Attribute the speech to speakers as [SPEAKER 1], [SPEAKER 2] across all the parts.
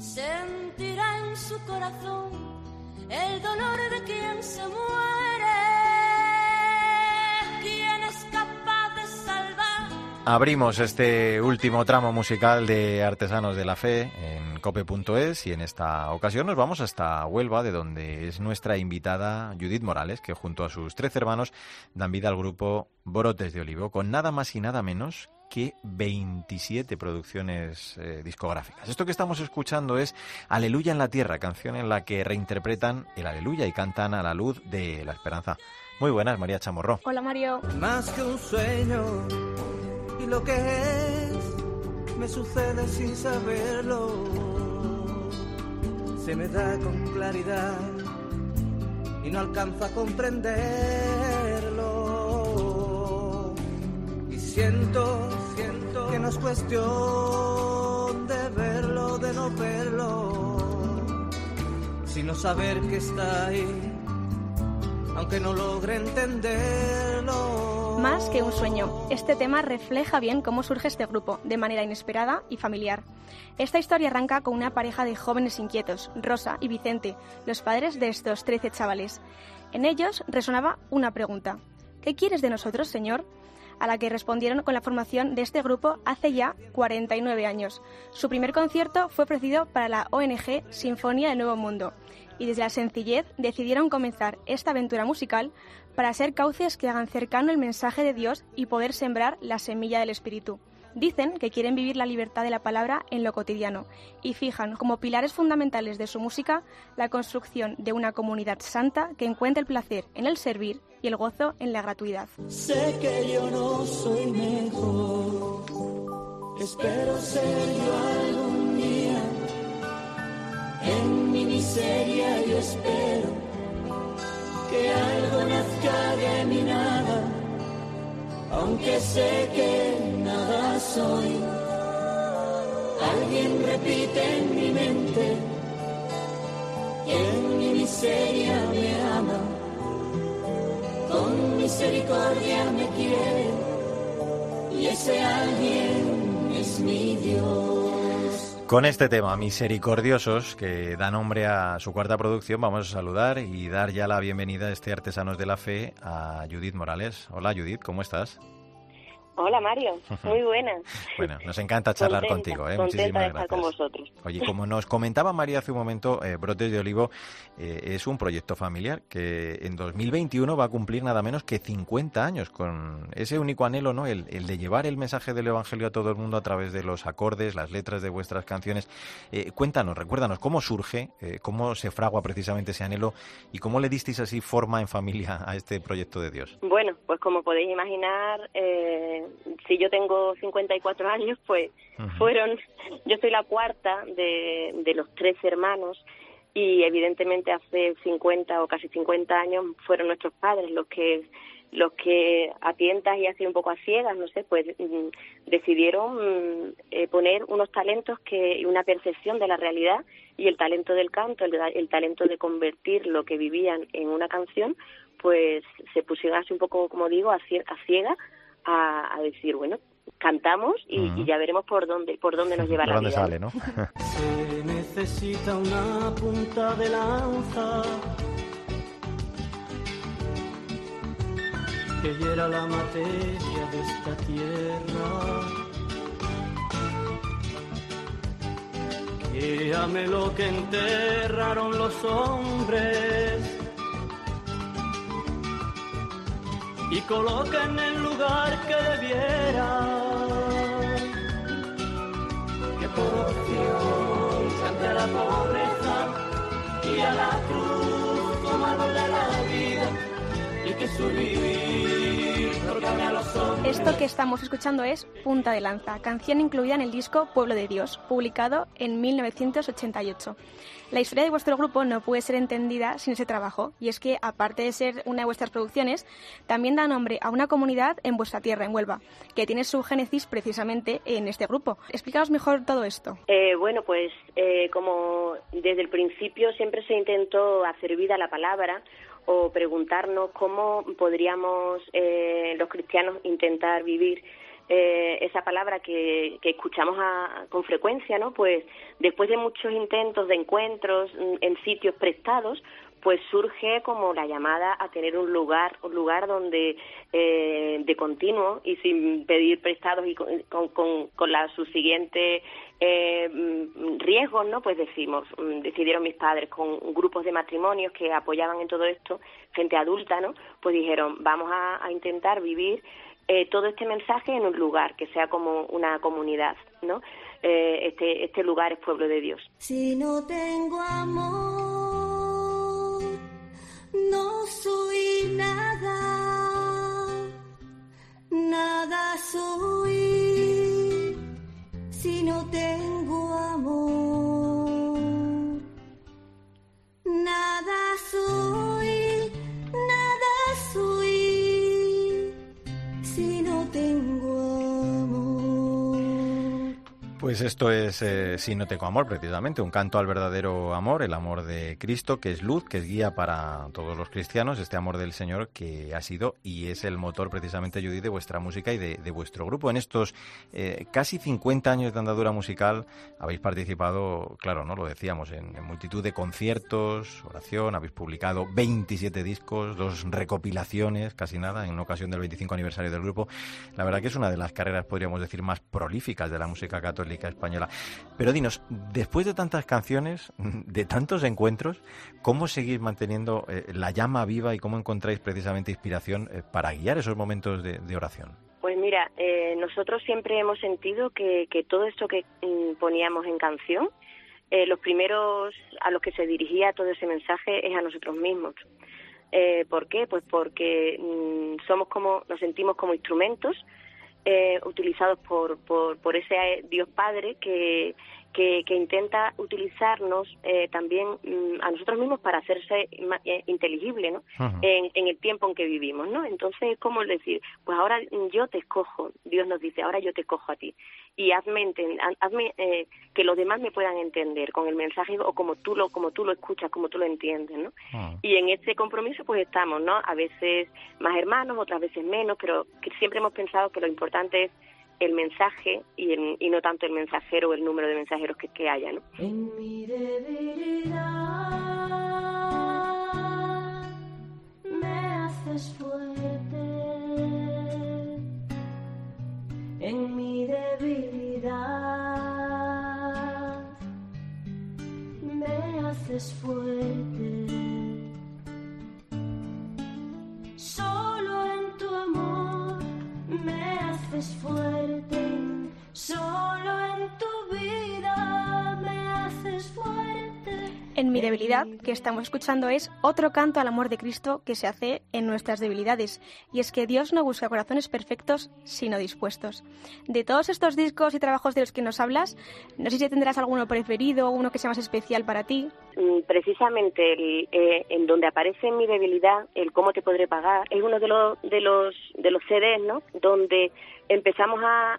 [SPEAKER 1] sentirá en su corazón el dolor de quien se muere. ¿Quién es capaz de salvar?
[SPEAKER 2] Abrimos este último tramo musical de Artesanos de la Fe en cope.es y en esta ocasión nos vamos hasta Huelva, de donde es nuestra invitada Judith Morales, que junto a sus tres hermanos dan vida al grupo Brotes de Olivo, con nada más y nada menos que 27 producciones eh, discográficas. Esto que estamos escuchando es Aleluya en la Tierra, canción en la que reinterpretan el Aleluya y cantan a la luz de la esperanza. Muy buenas, María Chamorro.
[SPEAKER 3] Hola, Mario.
[SPEAKER 4] Más que un sueño y lo que es me sucede sin saberlo. Se me da con claridad y no alcanza a comprenderlo. Y siento, siento que no es cuestión de verlo, de no verlo, sino saber que está ahí, aunque no logre entenderlo.
[SPEAKER 3] Más que un sueño, este tema refleja bien cómo surge este grupo, de manera inesperada y familiar. Esta historia arranca con una pareja de jóvenes inquietos, Rosa y Vicente, los padres de estos 13 chavales. En ellos resonaba una pregunta. ¿Qué quieres de nosotros, Señor? A la que respondieron con la formación de este grupo hace ya 49 años. Su primer concierto fue ofrecido para la ONG Sinfonía del Nuevo Mundo y desde la sencillez decidieron comenzar esta aventura musical para ser cauces que hagan cercano el mensaje de Dios y poder sembrar la semilla del Espíritu. Dicen que quieren vivir la libertad de la palabra en lo cotidiano y fijan como pilares fundamentales de su música la construcción de una comunidad santa que encuentre el placer en el servir y el gozo en la gratuidad.
[SPEAKER 1] Sé que yo no soy mejor, espero ser yo algún día. En mi miseria yo espero que algo nazca de mi nada, aunque sé que soy. Alguien repite en mi mente que en mi miseria me ama con misericordia me quiere y ese alguien es mi Dios.
[SPEAKER 2] Con este tema, Misericordiosos, que da nombre a su cuarta producción, vamos a saludar y dar ya la bienvenida a este Artesanos de la Fe a Judith Morales. Hola Judith, ¿cómo estás?
[SPEAKER 5] Hola Mario, muy buena.
[SPEAKER 2] Bueno, nos encanta charlar
[SPEAKER 5] Contenta,
[SPEAKER 2] contigo, ¿eh? Muchísimas
[SPEAKER 5] de estar
[SPEAKER 2] gracias.
[SPEAKER 5] con vosotros.
[SPEAKER 2] Oye, como nos comentaba María hace un momento, eh, Brotes de Olivo eh, es un proyecto familiar que en 2021 va a cumplir nada menos que 50 años con ese único anhelo, ¿no? El, el de llevar el mensaje del Evangelio a todo el mundo a través de los acordes, las letras de vuestras canciones. Eh, cuéntanos, recuérdanos, ¿cómo surge, eh, cómo se fragua precisamente ese anhelo y cómo le disteis así forma en familia a este proyecto de Dios?
[SPEAKER 5] Bueno, pues como podéis imaginar, eh, si yo tengo 54 años, pues fueron, yo soy la cuarta de, de los tres hermanos y evidentemente hace 50 o casi 50 años fueron nuestros padres los que los que a tientas y así un poco a ciegas, no sé, pues mm, decidieron mm, eh, poner unos talentos que y una percepción de la realidad y el talento del canto, el, el talento de convertir lo que vivían en una canción, pues se pusieron así un poco, como digo, a ciegas a, a decir, bueno, cantamos y,
[SPEAKER 2] Ujú.
[SPEAKER 5] y ya veremos por dónde por dónde nos lleva
[SPEAKER 2] ¿De
[SPEAKER 5] la
[SPEAKER 2] dónde
[SPEAKER 5] vida.
[SPEAKER 2] sale, no?
[SPEAKER 4] Se necesita una punta de lanza que hiera la materia de esta tierra. Que ame lo que enterraron los hombres y coloque en el lugar que debiera. Que por opción cante a la pobreza y a la cruz como de la vida y que su vivir
[SPEAKER 3] Esto que estamos escuchando es Punta de Lanza, canción incluida en el disco Pueblo de Dios, publicado en 1988. La historia de vuestro grupo no puede ser entendida sin ese trabajo, y es que, aparte de ser una de vuestras producciones, también da nombre a una comunidad en vuestra tierra, en Huelva, que tiene su génesis precisamente en este grupo. Explícanos mejor todo esto.
[SPEAKER 5] Eh, bueno, pues eh, como desde el principio siempre se intentó hacer vida a la palabra o preguntarnos cómo podríamos eh, los cristianos intentar vivir eh, esa palabra que, que escuchamos con frecuencia, ¿no? Pues después de muchos intentos de encuentros mm, en sitios prestados, pues surge como la llamada a tener un lugar, un lugar donde eh, de continuo y sin pedir prestados y con, con, con la subsiguiente eh, mm, riesgos, ¿no? Pues decimos, mm, decidieron mis padres con grupos de matrimonios que apoyaban en todo esto, gente adulta, ¿no? Pues dijeron, vamos a, intentar vivir eh, todo este mensaje en un lugar que sea como una comunidad, ¿no? Eh, este, este lugar es pueblo de Dios.
[SPEAKER 1] Si no tengo amor no soy nada, nada soy si no tengo
[SPEAKER 2] Pues esto es eh, Si no tengo amor, precisamente, un canto al verdadero amor, el amor de Cristo, que es luz, que es guía para todos los cristianos, este amor del Señor que ha sido y es el motor precisamente, de vuestra música y de, vuestro grupo. En estos eh, casi 50 años de andadura musical habéis participado, claro, no lo decíamos, en, en, multitud de conciertos, oración, habéis publicado 27 discos, dos recopilaciones, casi nada, en ocasión del 25 aniversario del grupo. La verdad que es una de las carreras, podríamos decir, más prolíficas de la música católica Española. Pero dinos, después de tantas canciones, de tantos encuentros, ¿cómo seguís manteniendo eh, la llama viva y cómo encontráis precisamente inspiración eh, para guiar esos momentos de, oración?
[SPEAKER 5] Pues mira, eh, nosotros siempre hemos sentido que, todo esto que mm, poníamos en canción, los primeros a los que se dirigía todo ese mensaje es a nosotros mismos. ¿Por qué? Pues porque mm, somos como, nos sentimos como instrumentos eh, utilizados por, por, por ese eh, Dios Padre que, que, intenta utilizarnos eh, también mm, a nosotros mismos para hacerse eh, inteligible ¿no? en, en, el tiempo en que vivimos. ¿no? Entonces, ¿cómo decir? Pues ahora yo te escojo, Dios nos dice, ahora yo te escojo a ti. Y hazme, hazme eh, que los demás me puedan entender con el mensaje o como tú lo, como tú lo escuchas, como tú lo entiendes. ¿no? Ah. Y en ese compromiso pues estamos, ¿no? a veces más hermanos, otras veces menos, pero que siempre hemos pensado que lo importante es el mensaje y, y no tanto el mensajero o el número de mensajeros que, que haya. ¿no?
[SPEAKER 1] En mi debilidad me haces fuerte. En haces fuerte. Solo en tu amor me haces fuerte.
[SPEAKER 3] En mi debilidad, que estamos escuchando, es otro canto al amor de Cristo que se hace en nuestras debilidades. Y es que Dios no busca corazones perfectos, sino dispuestos. De todos estos discos y trabajos de los que nos hablas, no sé si tendrás alguno preferido, uno que sea más especial para ti.
[SPEAKER 5] Mm, precisamente el, eh, en donde aparece en mi debilidad, el cómo te podré pagar, es uno de los, de los, de los CDs, ¿no? Donde empezamos a,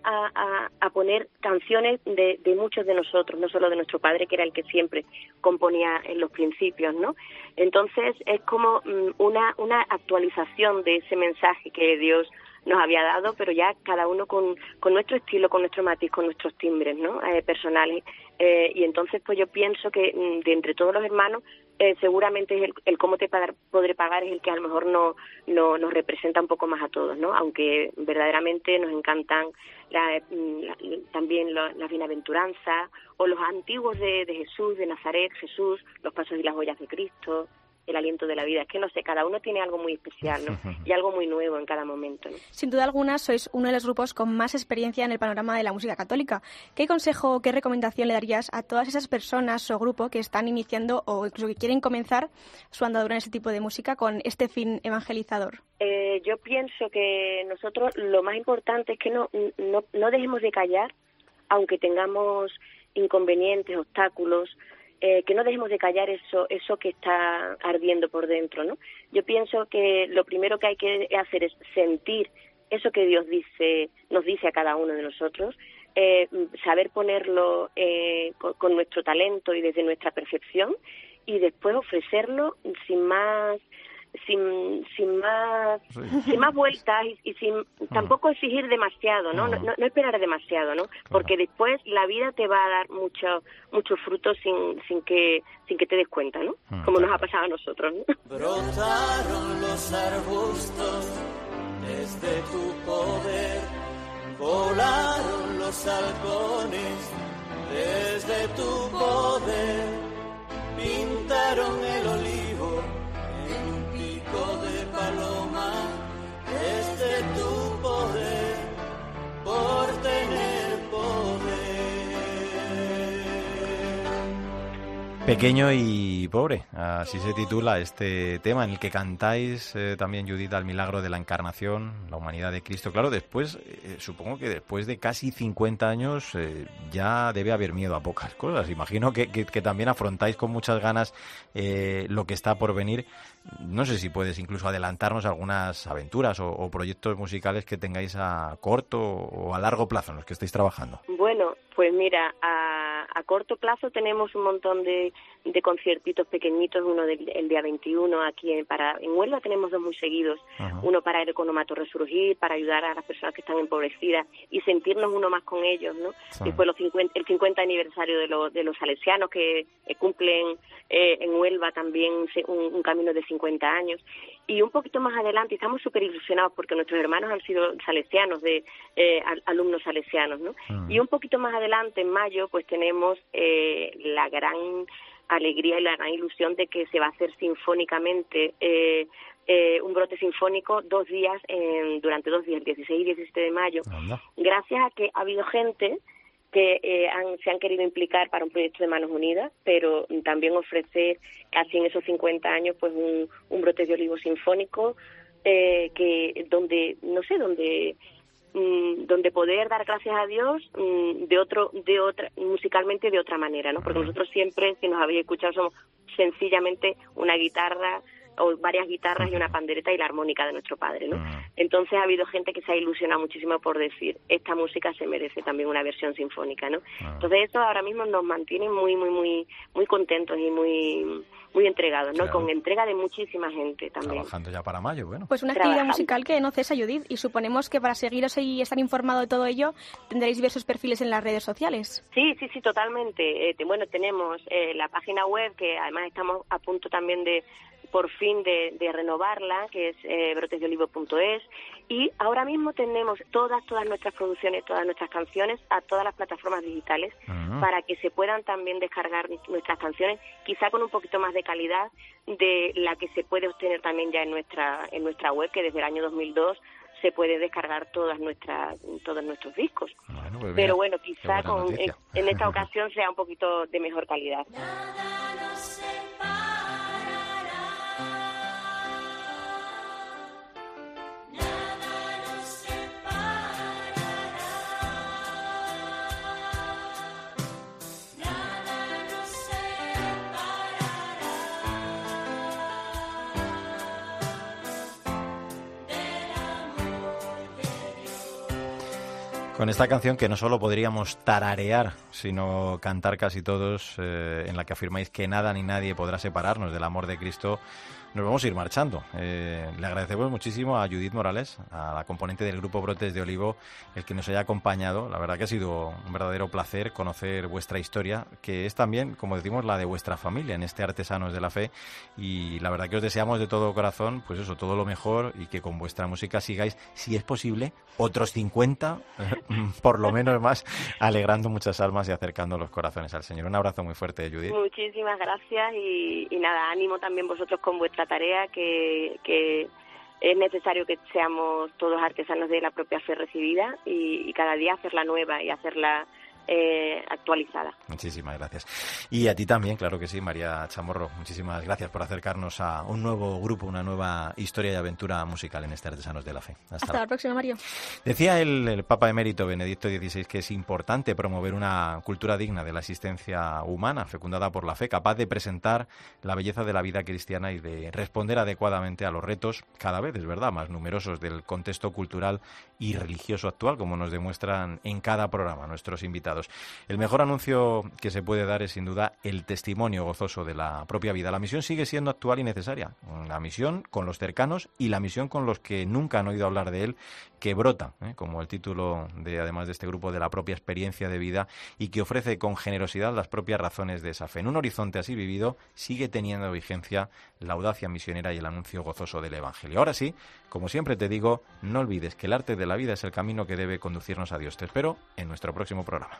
[SPEAKER 5] a, poner canciones de, de, muchos de nosotros, no solo de nuestro padre, que era el que siempre componía en los principios, ¿no? Entonces es como mm, una, una actualización de ese mensaje que Dios nos había dado, pero ya cada uno con, con nuestro estilo, con nuestro matiz, con nuestros timbres ¿no? Eh, personales. Eh, y entonces, pues yo pienso que mm, de entre todos los hermanos, eh, seguramente el, el, cómo te podré pagar es el que a lo mejor no, no, nos representa un poco más a todos, ¿no? Aunque verdaderamente nos encantan la, mm, también la, la, bienaventuranza o los antiguos de, de Jesús, de Nazaret, Jesús, los pasos y las joyas de Cristo, el aliento de la vida. Es que no sé, cada uno tiene algo muy especial, ¿no? Y algo muy nuevo en cada momento.
[SPEAKER 3] Sin duda alguna, sois uno de los grupos con más experiencia en el panorama de la música católica. ¿Qué consejo o qué recomendación le darías a todas esas personas o grupos que están iniciando o incluso que quieren comenzar su andadura en ese tipo de música con este fin evangelizador?
[SPEAKER 5] Eh, yo pienso que nosotros lo más importante es que no, no, no dejemos de callar, aunque tengamos inconvenientes, obstáculos, eh, que no dejemos de callar eso, eso que está ardiendo por dentro, ¿no? Yo pienso que lo primero que hay que hacer es sentir eso que Dios dice, nos dice a cada uno de nosotros, eh, saber ponerlo eh, con, nuestro talento y desde nuestra percepción y después ofrecerlo sin más sin, sin más sin más vueltas y, sin tampoco exigir demasiado ¿no? No, ¿no? esperar demasiado no porque después la vida te va a dar mucho mucho fruto sin sin que sin que te des cuenta no como nos ha pasado a nosotros ¿no?
[SPEAKER 1] brotaron los arbustos desde tu poder volaron los halcones desde tu poder pintaron el olivo
[SPEAKER 2] Pequeño y pobre, así se titula este tema en el que cantáis eh, también Judith al milagro de la encarnación, la humanidad de Cristo. Claro, después, eh, supongo que después de casi 50 años eh, ya debe haber miedo a pocas cosas. Imagino que, también afrontáis con muchas ganas lo que está por venir no sé si puedes incluso adelantarnos algunas aventuras o, proyectos musicales que tengáis a corto o a largo plazo en los que estáis trabajando.
[SPEAKER 5] Bueno, pues mira, a corto plazo tenemos un montón de, de conciertitos pequeñitos, uno del, el día 21 aquí en, para, en Huelva tenemos dos muy seguidos, uno para el economato resurgir, para ayudar a las personas que están empobrecidas y sentirnos uno más con ellos, ¿no? Después los 50, el 50 aniversario de, los de los salesianos que cumplen eh, en Huelva también un, camino de 50 años y un poquito más adelante estamos súper ilusionados porque nuestros hermanos han sido salesianos, de eh, alumnos salesianos, ¿no? Y un poquito más adelante, en mayo, pues tenemos eh, la gran alegría y la gran ilusión de que se va a hacer sinfónicamente eh, eh, un brote sinfónico dos días, durante dos días, el 16 y 17 de mayo, gracias a que ha habido gente que eh, se han querido implicar para un proyecto de Manos Unidas, pero también ofrecer casi en esos 50 años pues un, un brote de olivo sinfónico que donde no sé donde Mm, donde poder dar gracias a Dios mm, de otro de otra musicalmente de otra manera no porque nosotros siempre si nos habéis escuchado somos sencillamente una guitarra o varias guitarras y una pandereta y la armónica de nuestro padre, ¿no? Entonces ha habido gente que se ha ilusionado muchísimo por decir, esta música se merece también una versión sinfónica, ¿no? Entonces eso ahora mismo nos mantiene muy, muy, muy, muy contentos y muy muy entregados, ¿no? Con entrega de muchísima gente también.
[SPEAKER 2] Trabajando ya para mayo, bueno.
[SPEAKER 3] Pues una actividad musical que no cesa, Judith, y suponemos que para seguiros y estar informado de todo ello tendréis diversos perfiles en las redes sociales.
[SPEAKER 5] Sí, sí, sí, totalmente. Eh, bueno, tenemos eh, la página web que además estamos a punto también de por fin de, renovarla, que es eh, brotesdeolivo.es. Y ahora mismo tenemos todas, todas nuestras producciones, todas nuestras canciones a todas las plataformas digitales para que se puedan también descargar nuestras canciones, quizá con un poquito más de calidad de la que se puede obtener también ya en nuestra, en nuestra web, que desde el año 2002 se puede descargar todas nuestras todos nuestros discos. Pues Pero bueno, quizá con, en, esta ocasión sea un poquito de mejor calidad.
[SPEAKER 2] Con esta canción que no solo podríamos tararear, sino cantar casi todos, eh, en la que afirmáis que nada ni nadie podrá separarnos del amor de Cristo, nos vamos a ir marchando. Eh, le agradecemos muchísimo a Judith Morales, a la componente del grupo Brotes de Olivo, el que nos haya acompañado. La verdad que ha sido un verdadero placer conocer vuestra historia, que es también, como decimos, la de vuestra familia en este Artesanos de la Fe. Y la verdad que os deseamos de todo corazón, pues eso, todo lo mejor y que con vuestra música sigáis, si es posible, otros 50, por lo menos más, alegrando muchas almas y acercando los corazones al Señor. Un abrazo muy fuerte, Judith.
[SPEAKER 5] Muchísimas gracias y, y nada, ánimo también vosotros con vuestra tarea que, que es necesario que seamos todos artesanos de la propia fe recibida y, y cada día hacerla nueva y hacerla eh, actualizada.
[SPEAKER 2] Muchísimas gracias. Y a ti también, claro que sí, María Chamorro. Muchísimas gracias por acercarnos a un nuevo grupo, una nueva historia y aventura musical en este Artesanos de la Fe.
[SPEAKER 3] Hasta, la próxima, Mario.
[SPEAKER 2] Decía el, el, Papa Emérito Benedicto XVI que es importante promover una cultura digna de la existencia humana, fecundada por la fe, capaz de presentar la belleza de la vida cristiana y de responder adecuadamente a los retos, cada vez, es verdad, más numerosos del contexto cultural y religioso actual, como nos demuestran en cada programa nuestros invitados El mejor anuncio que se puede dar es sin duda el testimonio gozoso de la propia vida. La misión sigue siendo actual y necesaria. La misión con los cercanos y la misión con los que nunca han oído hablar de él, que brota, ¿eh? como el título de además de este grupo, de la propia experiencia de vida y que ofrece con generosidad las propias razones de esa fe. En un horizonte así vivido sigue teniendo vigencia la audacia misionera y el anuncio gozoso del Evangelio. Ahora sí, como siempre te digo, no olvides que el arte de la vida es el camino que debe conducirnos a Dios. Te espero en nuestro próximo programa.